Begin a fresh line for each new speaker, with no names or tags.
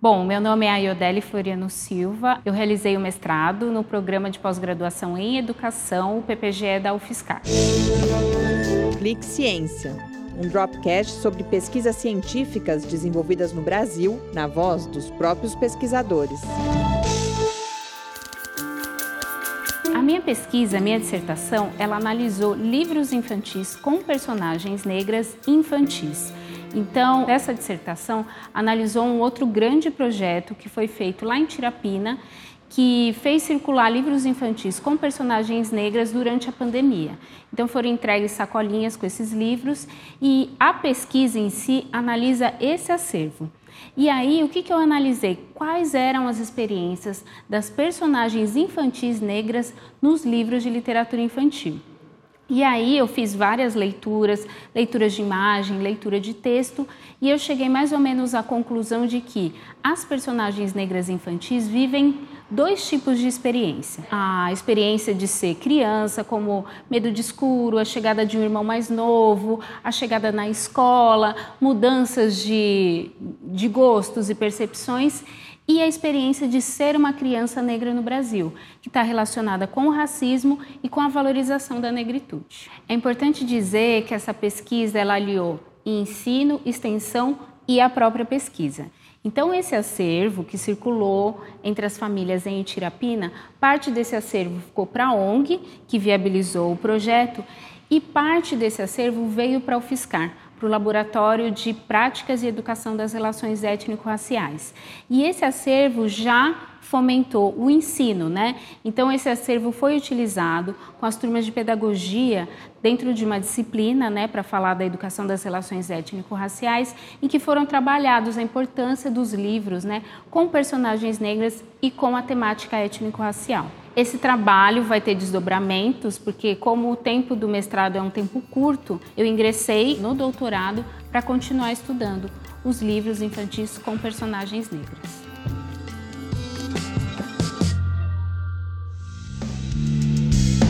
Bom, meu nome é Ayodele Floriano Silva. Eu realizei o mestrado no programa de pós-graduação em Educação, o PPGE da UFSCar.
Clique Ciência, um dropcast sobre pesquisas científicas desenvolvidas no Brasil, na voz dos próprios pesquisadores.
A minha pesquisa, a minha dissertação, ela analisou livros infantis com personagens negras infantis. Então, essa dissertação analisou um outro grande projeto que foi feito lá em Tirapina, que fez circular livros infantis com personagens negras durante a pandemia. Então foram entregues sacolinhas com esses livros e a pesquisa em si analisa esse acervo. E aí, o que, que eu analisei? Quais eram as experiências das personagens infantis negras nos livros de literatura infantil? E aí eu fiz várias leituras, leituras de imagem, leitura de texto, e eu cheguei mais ou menos à conclusão de que as personagens negras infantis vivem dois tipos de experiência. A experiência de ser criança, como medo de escuro, a chegada de um irmão mais novo, a chegada na escola, mudanças de, de gostos e percepções e a experiência de ser uma criança negra no Brasil, que está relacionada com o racismo e com a valorização da negritude. É importante dizer que essa pesquisa ela aliou ensino, extensão e a própria pesquisa. Então, esse acervo que circulou entre as famílias em Itirapina, parte desse acervo ficou para a ONG, que viabilizou o projeto, e parte desse acervo veio para o FISCAR, para o Laboratório de Práticas e Educação das Relações Étnico-Raciais. E esse acervo já fomentou o ensino, né? Então esse acervo foi utilizado com as turmas de pedagogia dentro de uma disciplina, né, para falar da educação das relações étnico-raciais, em que foram trabalhados a importância dos livros, né, com personagens negras e com a temática étnico-racial. Esse trabalho vai ter desdobramentos, porque como o tempo do mestrado é um tempo curto, eu ingressei no doutorado para continuar estudando os livros infantis com personagens negras.